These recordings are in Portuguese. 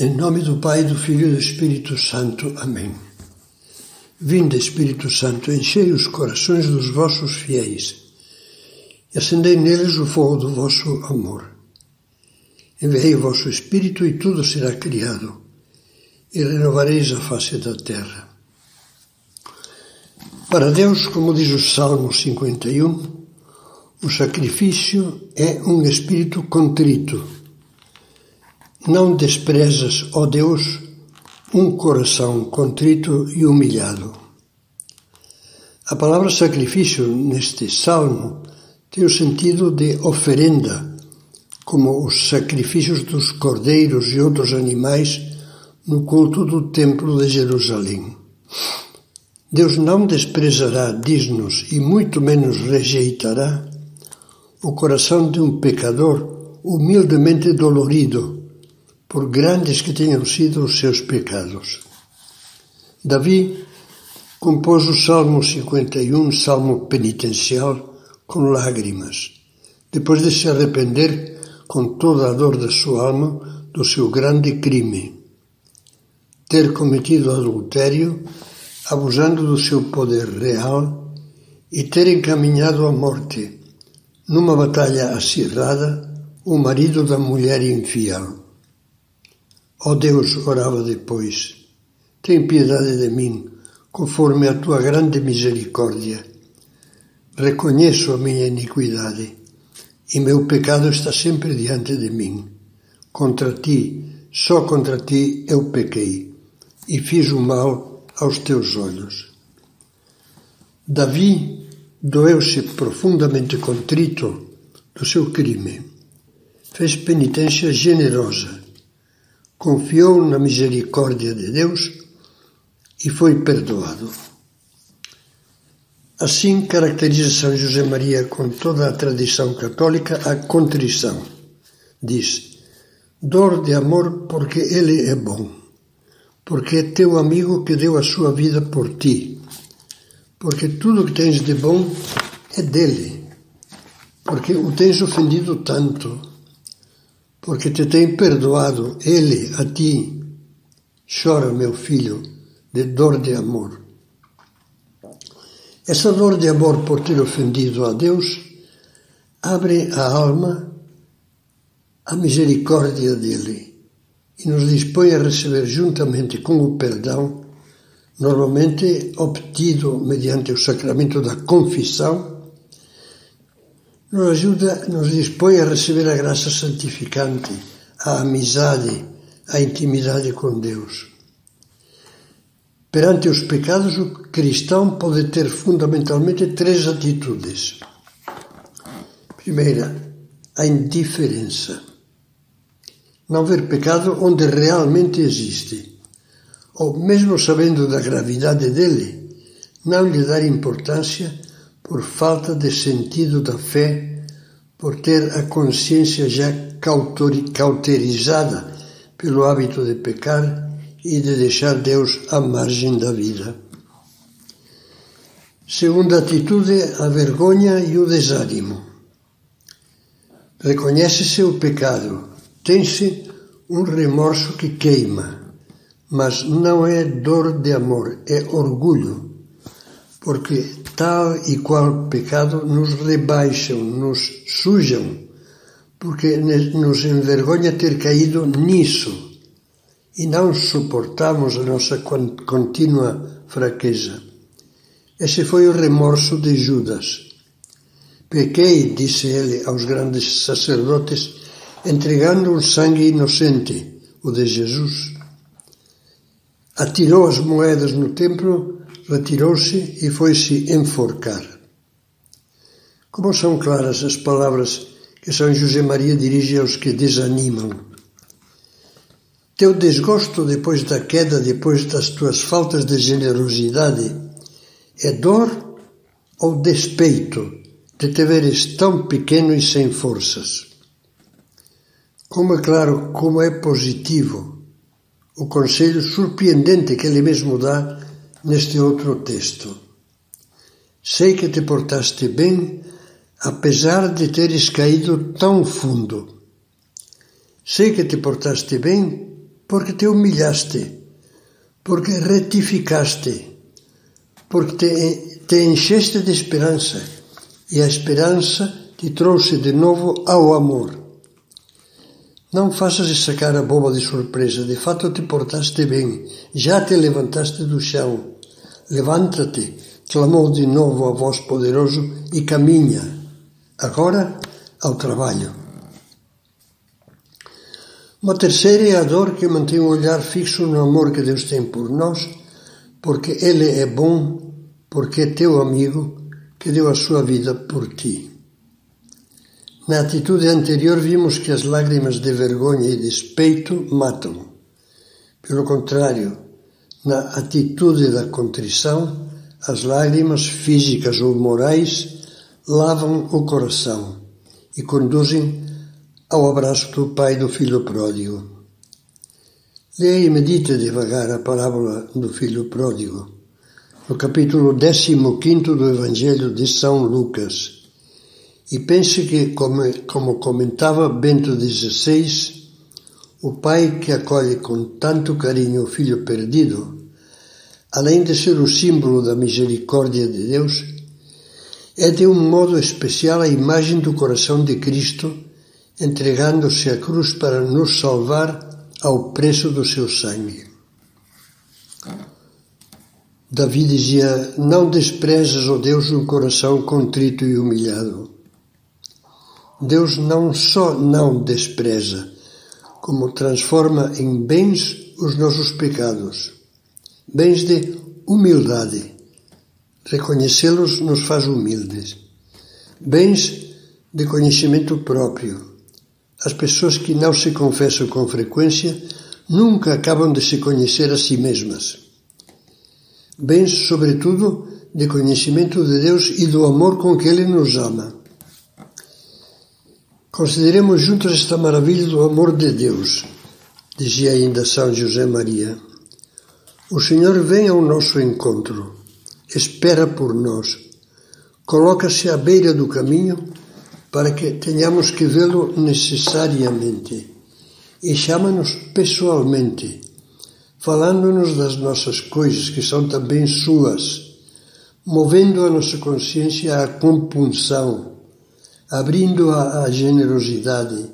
Em nome do Pai, do Filho e do Espírito Santo. Amém. Vinde, Espírito Santo, enchei os corações dos vossos fiéis e acendei neles o fogo do vosso amor. Enviei o vosso Espírito e tudo será criado, e renovareis a face da terra. Para Deus, como diz o Salmo 51, o sacrifício é um espírito contrito não desprezas, ó Deus, um coração contrito e humilhado. A palavra sacrifício neste salmo tem o sentido de oferenda, como os sacrifícios dos cordeiros e outros animais no culto do Templo de Jerusalém. Deus não desprezará, diz-nos, e muito menos rejeitará o coração de um pecador humildemente dolorido por grandes que tenham sido os seus pecados. Davi compôs o Salmo 51, salmo penitencial, com lágrimas, depois de se arrepender com toda a dor da sua alma do seu grande crime, ter cometido adultério, abusando do seu poder real e ter encaminhado à morte, numa batalha acirrada, o marido da mulher infiel. Ó oh Deus, orava depois, tem piedade de mim, conforme a tua grande misericórdia. Reconheço a minha iniquidade e meu pecado está sempre diante de mim. Contra ti, só contra ti eu pequei e fiz o mal aos teus olhos. Davi doeu-se profundamente contrito do seu crime. Fez penitência generosa confiou na misericórdia de Deus e foi perdoado. Assim caracteriza São José Maria com toda a tradição católica a contrição. Diz: dor de amor porque ele é bom, porque é teu amigo que deu a sua vida por ti, porque tudo que tens de bom é dele, porque o tens ofendido tanto porque te tem perdoado ele a ti. Chora, meu filho, de dor de amor. Essa dor de amor por ter ofendido a Deus abre a alma à misericórdia dele e nos dispõe a receber juntamente com o perdão, normalmente obtido mediante o sacramento da confissão, nos ajuda, nos dispõe a receber a graça santificante, a amizade, a intimidade com Deus. Perante os pecados, o cristão pode ter fundamentalmente três atitudes. Primeira, a indiferença. Não ver pecado onde realmente existe, ou mesmo sabendo da gravidade dele, não lhe dar importância por falta de sentido da fé, por ter a consciência já cauterizada pelo hábito de pecar e de deixar Deus à margem da vida. Segunda atitude, a vergonha e o desânimo. Reconhece-se o pecado, tem-se um remorso que queima, mas não é dor de amor, é orgulho porque tal e qual pecado nos rebaixam, nos sujam, porque nos envergonha ter caído nisso e não suportamos a nossa contínua fraqueza. Esse foi o remorso de Judas. Pequei, disse ele aos grandes sacerdotes, entregando um sangue inocente, o de Jesus. Atirou as moedas no templo retirou-se e foi-se enforcar. Como são claras as palavras que São José Maria dirige aos que desanimam. Teu desgosto depois da queda, depois das tuas faltas de generosidade, é dor ou despeito de te veres tão pequeno e sem forças? Como é claro, como é positivo o conselho surpreendente que ele mesmo dá neste outro texto. Sei que te portaste bem, apesar de teres caído tão fundo. Sei que te portaste bem, porque te humilhaste, porque retificaste, porque te, te encheste de esperança e a esperança te trouxe de novo ao amor. Não faças essa cara boba de surpresa, de fato te portaste bem, já te levantaste do chão. Levanta-te, clamou de novo a voz poderoso e caminha. Agora ao trabalho. Uma terceira é a dor que mantém o olhar fixo no amor que Deus tem por nós, porque Ele é bom, porque é teu amigo, que deu a sua vida por ti. Na atitude anterior vimos que as lágrimas de vergonha e despeito matam. Pelo contrário, na atitude da contrição, as lágrimas físicas ou morais lavam o coração e conduzem ao abraço do pai do filho pródigo. Leia e medite devagar a parábola do filho pródigo, no capítulo 15 do Evangelho de São Lucas, e pense que, como, como comentava Bento XVI, o pai que acolhe com tanto carinho o filho perdido, além de ser o símbolo da misericórdia de Deus, é de um modo especial a imagem do coração de Cristo, entregando-se à cruz para nos salvar ao preço do seu sangue. Davi dizia: Não desprezas, ó Deus, um coração contrito e humilhado. Deus não só não despreza, como transforma em bens os nossos pecados, bens de humildade Reconhecê-los nos faz humildes. Bens de conhecimento próprio. As pessoas que não se confessam com frequência nunca acabam de se conhecer a si mesmas. Bens, sobretudo, de conhecimento de Deus e do amor com que Ele nos ama. Consideremos juntos esta maravilha do amor de Deus, dizia ainda São José Maria. O Senhor vem ao nosso encontro espera por nós. Coloca-se à beira do caminho para que tenhamos que vê-lo necessariamente e chama-nos pessoalmente, falando-nos das nossas coisas que são também suas, movendo a nossa consciência à compunção, abrindo-a à generosidade,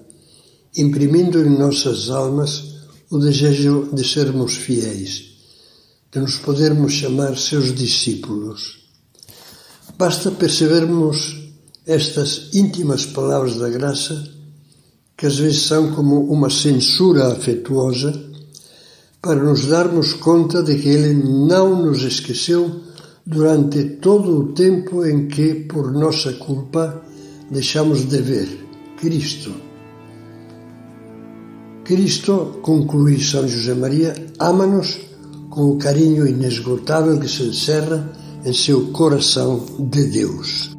imprimindo em nossas almas o desejo de sermos fiéis de nos podermos chamar seus discípulos. Basta percebermos estas íntimas palavras da graça, que às vezes são como uma censura afetuosa, para nos darmos conta de que Ele não nos esqueceu durante todo o tempo em que, por nossa culpa, deixamos de ver Cristo. Cristo, conclui São José Maria, ama-nos com o carinho inesgotável que se encerra em seu coração de Deus.